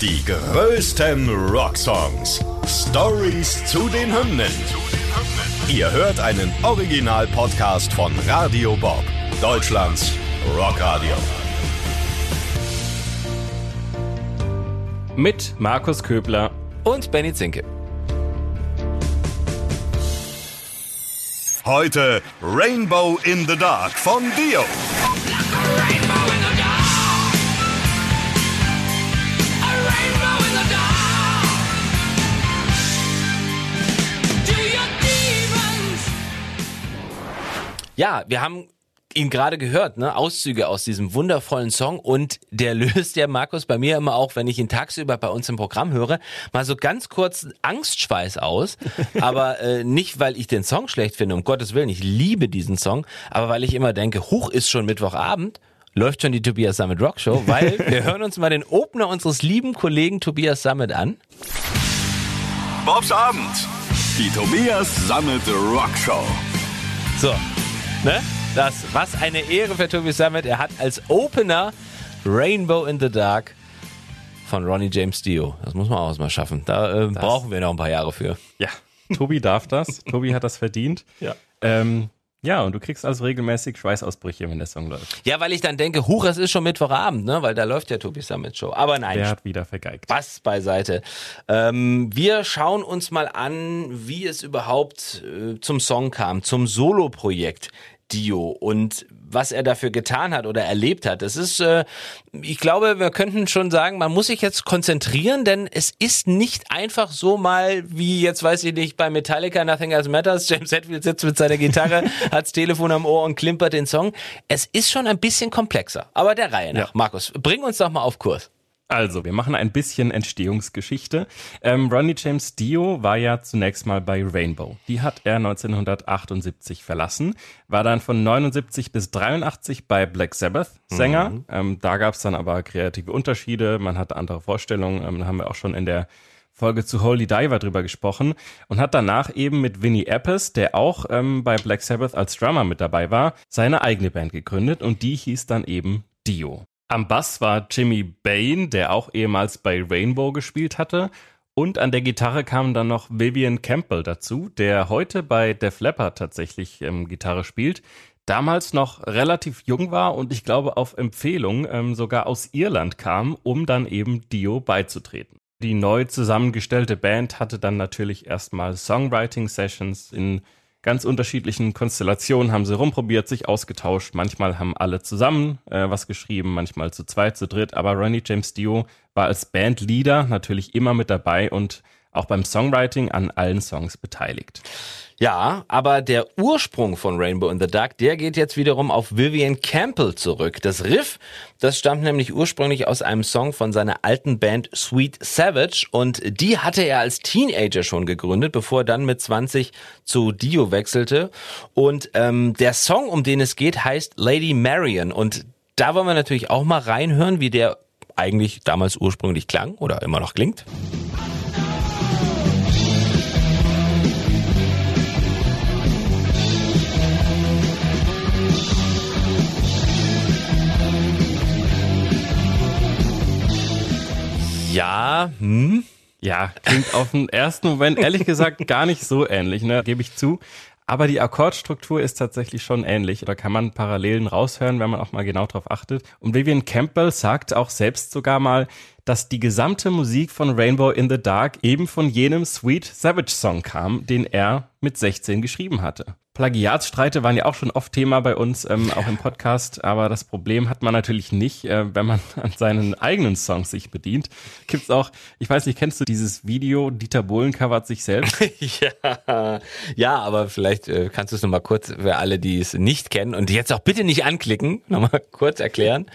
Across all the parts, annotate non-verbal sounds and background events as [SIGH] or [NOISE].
Die größten Rocksongs. Stories zu den Hymnen. Ihr hört einen Original-Podcast von Radio Bob, Deutschlands Rockradio. Mit Markus Köbler und Benny Zinke. Heute Rainbow in the Dark von Dio. Ja, wir haben ihn gerade gehört, ne? Auszüge aus diesem wundervollen Song und der [LAUGHS] löst ja Markus bei mir immer auch, wenn ich ihn tagsüber bei uns im Programm höre, mal so ganz kurz Angstschweiß aus, [LAUGHS] aber äh, nicht weil ich den Song schlecht finde, um Gottes Willen, ich liebe diesen Song, aber weil ich immer denke, hoch ist schon Mittwochabend, läuft schon die Tobias Summit Rock Show, weil [LAUGHS] wir hören uns mal den Opener unseres lieben Kollegen Tobias Summit an. Bobs Abend. Die Tobias Summit Rock Show. So, ne? Das, was eine Ehre für Tobi Summit. Er hat als Opener Rainbow in the Dark von Ronnie James Dio. Das muss man auch mal schaffen. Da äh, brauchen wir noch ein paar Jahre für. Ja, Tobi darf das. Tobi hat das verdient. Ja. Ähm, ja, und du kriegst also regelmäßig Schweißausbrüche, wenn der Song läuft. Ja, weil ich dann denke, huch, es ist schon Mittwochabend, ne? Weil da läuft ja Tobi Summit Show. Aber nein. Der hat wieder vergeigt. Spaß beiseite. Ähm, wir schauen uns mal an, wie es überhaupt äh, zum Song kam, zum Solo-Projekt. Dio und was er dafür getan hat oder erlebt hat. Das ist, äh, ich glaube, wir könnten schon sagen, man muss sich jetzt konzentrieren, denn es ist nicht einfach so mal wie jetzt weiß ich nicht bei Metallica Nothing Else Matters. [LAUGHS] James Hetfield sitzt mit seiner Gitarre, [LAUGHS] hat's Telefon am Ohr und klimpert den Song. Es ist schon ein bisschen komplexer, aber der Reihe nach. Ja. Markus, bring uns doch mal auf Kurs. Also, wir machen ein bisschen Entstehungsgeschichte. Ähm, Ronnie James Dio war ja zunächst mal bei Rainbow. Die hat er 1978 verlassen, war dann von 79 bis 83 bei Black Sabbath Sänger. Mhm. Ähm, da gab es dann aber kreative Unterschiede, man hatte andere Vorstellungen, ähm, da haben wir auch schon in der Folge zu Holy Diver drüber gesprochen und hat danach eben mit Vinnie Appice, der auch ähm, bei Black Sabbath als Drummer mit dabei war, seine eigene Band gegründet und die hieß dann eben Dio. Am Bass war Jimmy Bain, der auch ehemals bei Rainbow gespielt hatte. Und an der Gitarre kam dann noch Vivian Campbell dazu, der heute bei Def Leppard tatsächlich ähm, Gitarre spielt. Damals noch relativ jung war und ich glaube auf Empfehlung ähm, sogar aus Irland kam, um dann eben Dio beizutreten. Die neu zusammengestellte Band hatte dann natürlich erstmal Songwriting-Sessions in ganz unterschiedlichen Konstellationen haben sie rumprobiert, sich ausgetauscht. Manchmal haben alle zusammen äh, was geschrieben, manchmal zu zweit, zu dritt. Aber Ronnie James Dio war als Bandleader natürlich immer mit dabei und auch beim Songwriting an allen Songs beteiligt. Ja, aber der Ursprung von Rainbow in the Dark, der geht jetzt wiederum auf Vivian Campbell zurück. Das Riff, das stammt nämlich ursprünglich aus einem Song von seiner alten Band Sweet Savage und die hatte er als Teenager schon gegründet, bevor er dann mit 20 zu Dio wechselte. Und ähm, der Song, um den es geht, heißt Lady Marion und da wollen wir natürlich auch mal reinhören, wie der eigentlich damals ursprünglich klang oder immer noch klingt. Ja, hm. Ja, klingt auf den ersten Moment ehrlich gesagt gar nicht so ähnlich, ne, gebe ich zu. Aber die Akkordstruktur ist tatsächlich schon ähnlich. Da kann man Parallelen raushören, wenn man auch mal genau drauf achtet. Und Vivian Campbell sagt auch selbst sogar mal, dass die gesamte Musik von Rainbow in the Dark eben von jenem Sweet Savage Song kam, den er mit 16 geschrieben hatte. Plagiatsstreite waren ja auch schon oft Thema bei uns, ähm, auch im Podcast, aber das Problem hat man natürlich nicht, äh, wenn man [LAUGHS] an seinen eigenen Songs sich bedient. Gibt's auch, ich weiß nicht, kennst du dieses Video, Dieter Bohlen covert sich selbst? [LAUGHS] ja, ja, aber vielleicht äh, kannst du es nochmal kurz für alle, die es nicht kennen und jetzt auch bitte nicht anklicken, [LAUGHS] nochmal kurz erklären.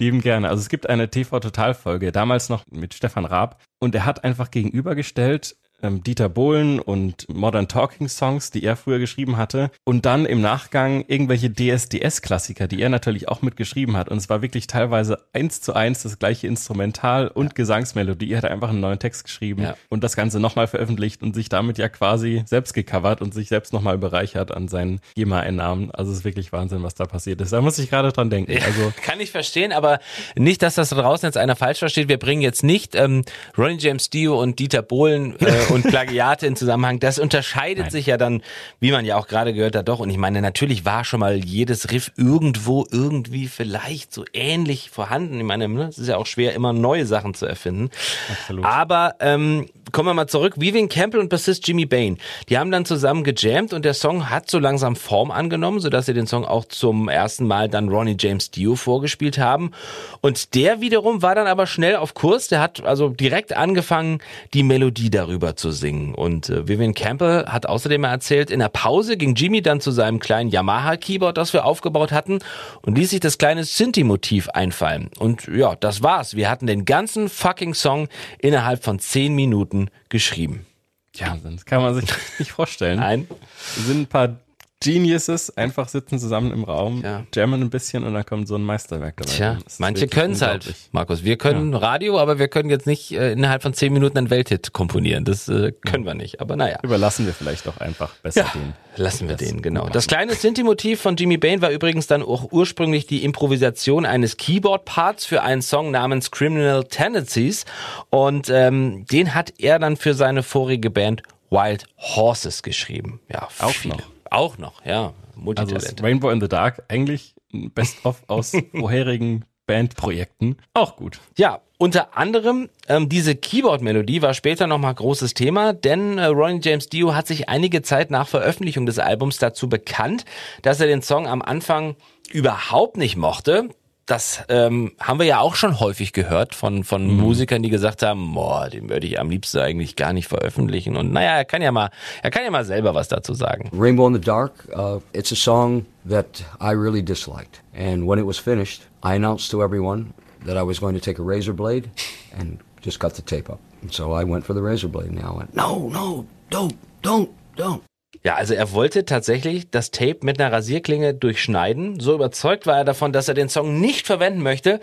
Lieben gerne. Also es gibt eine TV-Total-Folge, damals noch mit Stefan Raab, und er hat einfach gegenübergestellt ähm, Dieter Bohlen und Modern Talking Songs, die er früher geschrieben hatte. Und dann im Nachgang irgendwelche DSDS-Klassiker, die er natürlich auch mitgeschrieben hat. Und es war wirklich teilweise eins zu eins das gleiche Instrumental und ja. Gesangsmelodie. Er hat einfach einen neuen Text geschrieben ja. und das Ganze nochmal veröffentlicht und sich damit ja quasi selbst gecovert und sich selbst nochmal bereichert an seinen GEMA-Einnahmen. Also es ist wirklich Wahnsinn, was da passiert ist. Da muss ich gerade dran denken. Also [LAUGHS] Kann ich verstehen, aber nicht, dass das da draußen jetzt einer falsch versteht. Wir bringen jetzt nicht ähm, Ronnie James Dio und Dieter Bohlen [LAUGHS] äh, und Plagiate in Zusammenhang. Das unterscheidet Nein. sich ja dann, wie man ja auch gerade gehört hat, doch. Und ich meine, natürlich war schon mal jedes Riff irgendwo irgendwie vielleicht so ähnlich vorhanden. Ich meine, ne, es ist ja auch schwer, immer neue Sachen zu erfinden. Absolut. Aber ähm, kommen wir mal zurück. Vivian Campbell und Bassist Jimmy Bain, die haben dann zusammen gejammt und der Song hat so langsam Form angenommen, sodass sie den Song auch zum ersten Mal dann Ronnie James Dio vorgespielt haben. Und der wiederum war dann aber schnell auf Kurs. Der hat also direkt angefangen, die Melodie darüber zu singen. Und äh, Vivian Campbell hat außerdem erzählt, in der Pause ging Jimmy dann zu seinem kleinen Yamaha-Keyboard, das wir aufgebaut hatten, und ließ sich das kleine Synthi-Motiv einfallen. Und ja, das war's. Wir hatten den ganzen fucking Song innerhalb von zehn Minuten geschrieben. Ja, das kann man sich nicht vorstellen. Nein. Es sind ein paar Geniuses einfach sitzen zusammen im Raum, ja. jammen ein bisschen und dann kommt so ein Meisterwerk dabei. Tja, manche können es halt, Markus. Wir können ja. Radio, aber wir können jetzt nicht äh, innerhalb von zehn Minuten einen Welthit komponieren. Das äh, können ja. wir nicht. Aber naja. Überlassen wir vielleicht doch einfach besser den. Lassen wir den, genau. Das kleine Synthi-Motiv von Jimmy Bain war übrigens dann auch ursprünglich die Improvisation eines Keyboard-Parts für einen Song namens Criminal Tendencies. Und ähm, den hat er dann für seine vorige Band Wild Horses geschrieben. Ja, auch viele. noch. Auch noch, ja. Multitalent. Also Rainbow in the Dark, eigentlich ein Best-of aus [LAUGHS] vorherigen Bandprojekten. Auch gut. Ja, unter anderem ähm, diese Keyboard-Melodie war später nochmal großes Thema, denn äh, Ronnie James Dio hat sich einige Zeit nach Veröffentlichung des Albums dazu bekannt, dass er den Song am Anfang überhaupt nicht mochte das ähm, haben wir ja auch schon häufig gehört von, von mhm. Musikern, die gesagt haben, boah, den würde ich am liebsten eigentlich gar nicht veröffentlichen. Und naja, er kann ja mal, er kann ja mal selber was dazu sagen. Rainbow in the Dark, uh, it's a song that I really disliked. And when it was finished, I announced to everyone that I was going to take a razor blade and just cut the tape up. And so I went for the razor blade and I went, no, no, don't, don't, don't. Ja, also er wollte tatsächlich das Tape mit einer Rasierklinge durchschneiden. So überzeugt war er davon, dass er den Song nicht verwenden möchte.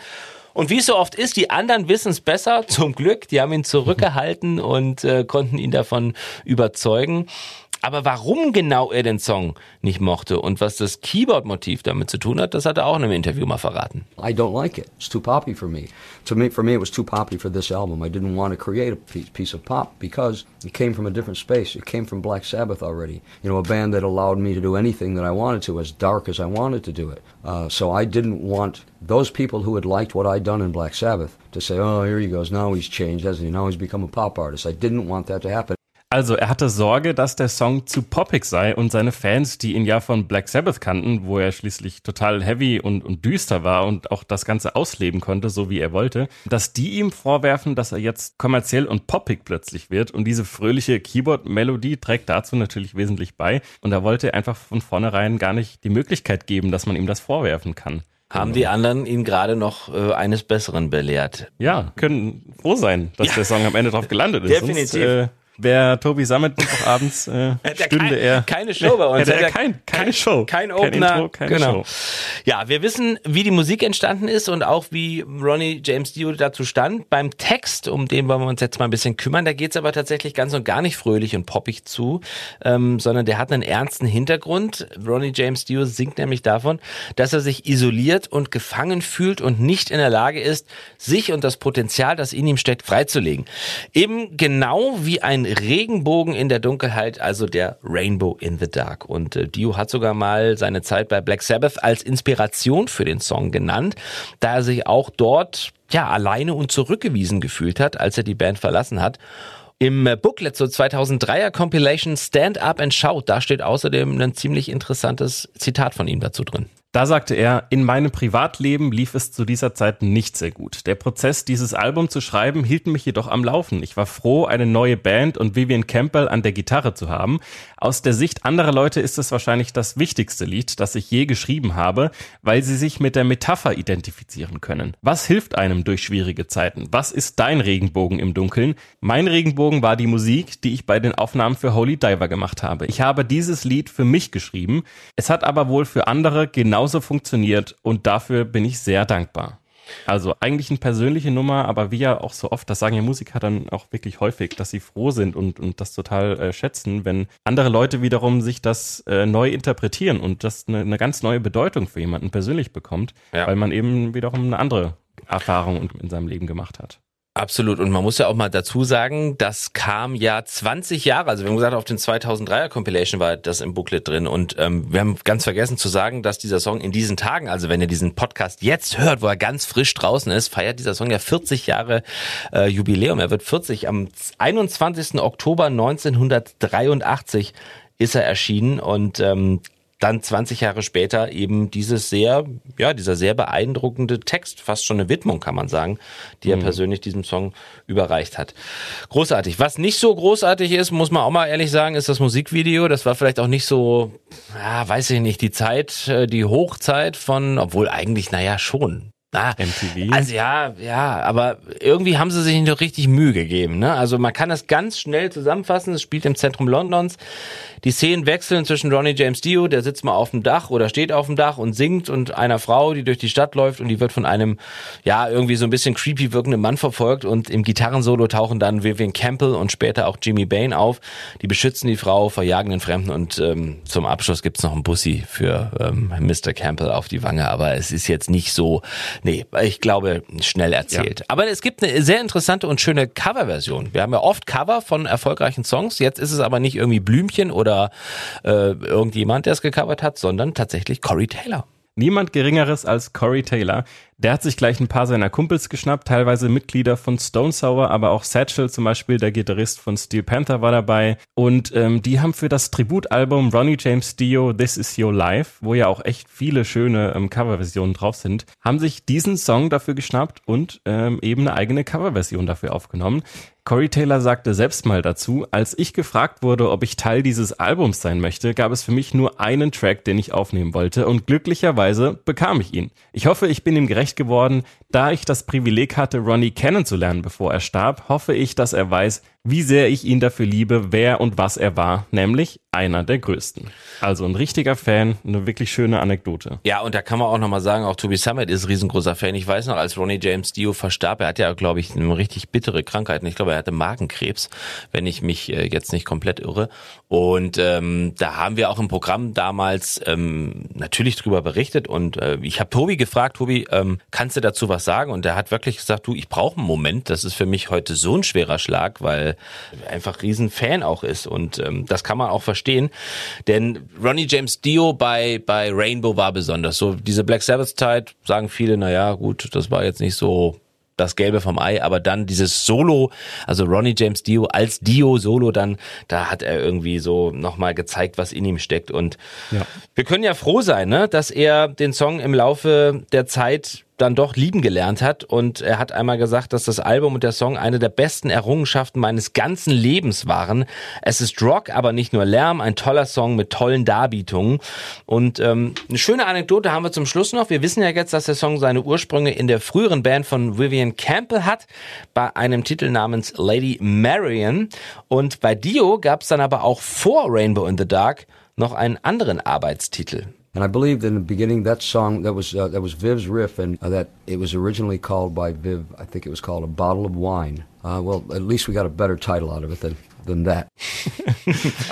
Und wie es so oft ist, die anderen wissen es besser, zum Glück. Die haben ihn zurückgehalten und äh, konnten ihn davon überzeugen. Aber warum genau er den Song nicht mochte und was das Keyboard-Motiv damit zu tun hat, das hat er auch in einem Interview mal verraten. I don't like it. It's too poppy for me. To me, for me, it was too poppy for this album. I didn't want to create a piece of pop because it came from a different space. It came from Black Sabbath already. You know, a band that allowed me to do anything that I wanted to, as dark as I wanted to do it. Uh, so I didn't want those people who had liked what I'd done in Black Sabbath to say, "Oh, here he goes. Now he's changed, hasn't he? Now he's become a pop artist." I didn't want that to happen. Also, er hatte Sorge, dass der Song zu poppig sei und seine Fans, die ihn ja von Black Sabbath kannten, wo er schließlich total heavy und, und düster war und auch das Ganze ausleben konnte, so wie er wollte, dass die ihm vorwerfen, dass er jetzt kommerziell und poppig plötzlich wird und diese fröhliche Keyboard-Melodie trägt dazu natürlich wesentlich bei und er wollte einfach von vornherein gar nicht die Möglichkeit geben, dass man ihm das vorwerfen kann. Haben die anderen ihn gerade noch äh, eines Besseren belehrt? Ja, können froh sein, dass ja. der Song am Ende drauf gelandet [LAUGHS] ist. Definitiv. Sonst, äh, Wäre Tobi Sammet abends, äh, [LAUGHS] stünde kein, er. Keine Show bei uns. Hätte er kein, keine kein, Show. Kein Opener. Kein Intro, keine genau. Show. Ja, wir wissen, wie die Musik entstanden ist und auch wie Ronnie James Dio dazu stand. Beim Text, um den wollen wir uns jetzt mal ein bisschen kümmern, da geht's aber tatsächlich ganz und gar nicht fröhlich und poppig zu, ähm, sondern der hat einen ernsten Hintergrund. Ronnie James Dio singt nämlich davon, dass er sich isoliert und gefangen fühlt und nicht in der Lage ist, sich und das Potenzial, das in ihm steckt, freizulegen. Eben genau wie ein Regenbogen in der Dunkelheit, also der Rainbow in the Dark. Und äh, Dio hat sogar mal seine Zeit bei Black Sabbath als Inspiration für den Song genannt, da er sich auch dort ja alleine und zurückgewiesen gefühlt hat, als er die Band verlassen hat. Im äh, Booklet zur 2003er Compilation Stand Up and Shout, da steht außerdem ein ziemlich interessantes Zitat von ihm dazu drin. Da sagte er, in meinem Privatleben lief es zu dieser Zeit nicht sehr gut. Der Prozess, dieses Album zu schreiben, hielt mich jedoch am Laufen. Ich war froh, eine neue Band und Vivian Campbell an der Gitarre zu haben. Aus der Sicht anderer Leute ist es wahrscheinlich das wichtigste Lied, das ich je geschrieben habe, weil sie sich mit der Metapher identifizieren können. Was hilft einem durch schwierige Zeiten? Was ist dein Regenbogen im Dunkeln? Mein Regenbogen war die Musik, die ich bei den Aufnahmen für Holy Diver gemacht habe. Ich habe dieses Lied für mich geschrieben. Es hat aber wohl für andere genau genauso funktioniert und dafür bin ich sehr dankbar. Also eigentlich eine persönliche Nummer, aber wie ja auch so oft, das sagen ja Musiker dann auch wirklich häufig, dass sie froh sind und, und das total äh, schätzen, wenn andere Leute wiederum sich das äh, neu interpretieren und das eine, eine ganz neue Bedeutung für jemanden persönlich bekommt, ja. weil man eben wiederum eine andere Erfahrung in seinem Leben gemacht hat. Absolut. Und man muss ja auch mal dazu sagen, das kam ja 20 Jahre, also wir haben gesagt, auf den 2003er Compilation war das im Booklet drin. Und ähm, wir haben ganz vergessen zu sagen, dass dieser Song in diesen Tagen, also wenn ihr diesen Podcast jetzt hört, wo er ganz frisch draußen ist, feiert dieser Song ja 40 Jahre äh, Jubiläum. Er wird 40 am 21. Oktober 1983 ist er erschienen und ähm, dann 20 Jahre später eben dieses sehr, ja, dieser sehr beeindruckende Text, fast schon eine Widmung, kann man sagen, die er mhm. persönlich diesem Song überreicht hat. Großartig. Was nicht so großartig ist, muss man auch mal ehrlich sagen, ist das Musikvideo. Das war vielleicht auch nicht so, ja, weiß ich nicht, die Zeit, äh, die Hochzeit von, obwohl eigentlich, naja, schon. Ah, MTV. Also ja, ja, aber irgendwie haben sie sich nicht richtig Mühe gegeben. Ne? Also man kann das ganz schnell zusammenfassen. Es spielt im Zentrum Londons. Die Szenen wechseln zwischen Ronnie James Dio, der sitzt mal auf dem Dach oder steht auf dem Dach und singt, und einer Frau, die durch die Stadt läuft und die wird von einem, ja, irgendwie so ein bisschen creepy wirkenden Mann verfolgt. Und im Gitarrensolo tauchen dann Vivian Campbell und später auch Jimmy Bain auf. Die beschützen die Frau, verjagen den Fremden und ähm, zum Abschluss gibt's noch einen Bussi für ähm, Mr. Campbell auf die Wange. Aber es ist jetzt nicht so Nee, ich glaube, schnell erzählt. Ja. Aber es gibt eine sehr interessante und schöne Coverversion. Wir haben ja oft Cover von erfolgreichen Songs. Jetzt ist es aber nicht irgendwie Blümchen oder äh, irgendjemand, der es gecovert hat, sondern tatsächlich Corey Taylor. Niemand Geringeres als Corey Taylor. Der hat sich gleich ein paar seiner Kumpels geschnappt, teilweise Mitglieder von Stone Sour, aber auch Satchel zum Beispiel, der Gitarrist von Steel Panther war dabei. Und ähm, die haben für das Tributalbum Ronnie James Dio This Is Your Life, wo ja auch echt viele schöne ähm, Coverversionen drauf sind, haben sich diesen Song dafür geschnappt und ähm, eben eine eigene Coverversion dafür aufgenommen. Corey Taylor sagte selbst mal dazu, als ich gefragt wurde, ob ich Teil dieses Albums sein möchte, gab es für mich nur einen Track, den ich aufnehmen wollte und glücklicherweise bekam ich ihn. Ich hoffe, ich bin ihm gerecht geworden. Da ich das Privileg hatte, Ronnie kennenzulernen, bevor er starb, hoffe ich, dass er weiß, wie sehr ich ihn dafür liebe, wer und was er war, nämlich einer der größten. Also ein richtiger Fan, eine wirklich schöne Anekdote. Ja, und da kann man auch nochmal sagen, auch Toby Summit ist riesengroßer Fan. Ich weiß noch, als Ronnie James Dio verstarb, er hat ja, glaube ich, eine richtig bittere Krankheit. Ich glaube, er hatte Magenkrebs, wenn ich mich äh, jetzt nicht komplett irre. Und ähm, da haben wir auch im Programm damals ähm, natürlich drüber berichtet. Und äh, ich habe Tobi gefragt, Tobi, ähm, kannst du dazu was sagen? Und er hat wirklich gesagt, du, ich brauche einen Moment. Das ist für mich heute so ein schwerer Schlag, weil einfach riesen Fan auch ist und ähm, das kann man auch verstehen, denn Ronnie James Dio bei bei Rainbow war besonders. So diese Black Sabbath Zeit sagen viele, na ja, gut, das war jetzt nicht so das Gelbe vom Ei, aber dann dieses Solo, also Ronnie James Dio als Dio Solo dann, da hat er irgendwie so nochmal gezeigt, was in ihm steckt und ja. wir können ja froh sein, ne, dass er den Song im Laufe der Zeit dann doch lieben gelernt hat. Und er hat einmal gesagt, dass das Album und der Song eine der besten Errungenschaften meines ganzen Lebens waren. Es ist Rock, aber nicht nur Lärm, ein toller Song mit tollen Darbietungen. Und ähm, eine schöne Anekdote haben wir zum Schluss noch. Wir wissen ja jetzt, dass der Song seine Ursprünge in der früheren Band von Vivian Campbell hat, bei einem Titel namens Lady Marian. Und bei Dio gab es dann aber auch vor Rainbow in the Dark noch einen anderen Arbeitstitel. And I believe in the beginning that song that was uh, that was Viv's riff, and uh, that it was originally called by Viv. I think it was called a bottle of wine. Uh, well, at least we got a better title out of it than than that.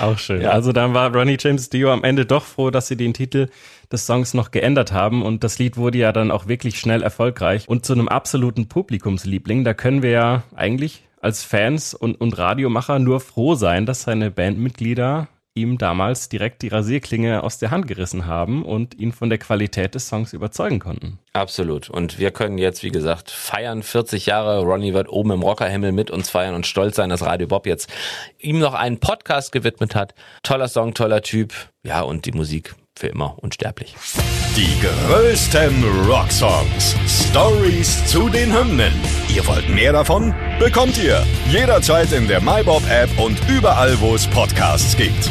[LAUGHS] Auch schön. Ja. Also dann war Ronnie James Dio am Ende doch froh, dass sie den Titel des Songs noch geändert haben und das Lied wurde ja dann auch wirklich schnell erfolgreich und zu einem absoluten Publikumsliebling. Da können wir ja eigentlich als Fans und, und Radiomacher nur froh sein, dass seine Bandmitglieder ihm damals direkt die Rasierklinge aus der Hand gerissen haben und ihn von der Qualität des Songs überzeugen konnten. Absolut. Und wir können jetzt, wie gesagt, feiern. 40 Jahre. Ronnie wird oben im Rockerhimmel mit uns feiern und stolz sein, dass Radio Bob jetzt ihm noch einen Podcast gewidmet hat. Toller Song, toller Typ. Ja, und die Musik für immer unsterblich. Die größten Rocksongs. Stories zu den Hymnen. Ihr wollt mehr davon? Bekommt ihr jederzeit in der MyBob-App und überall, wo es Podcasts gibt.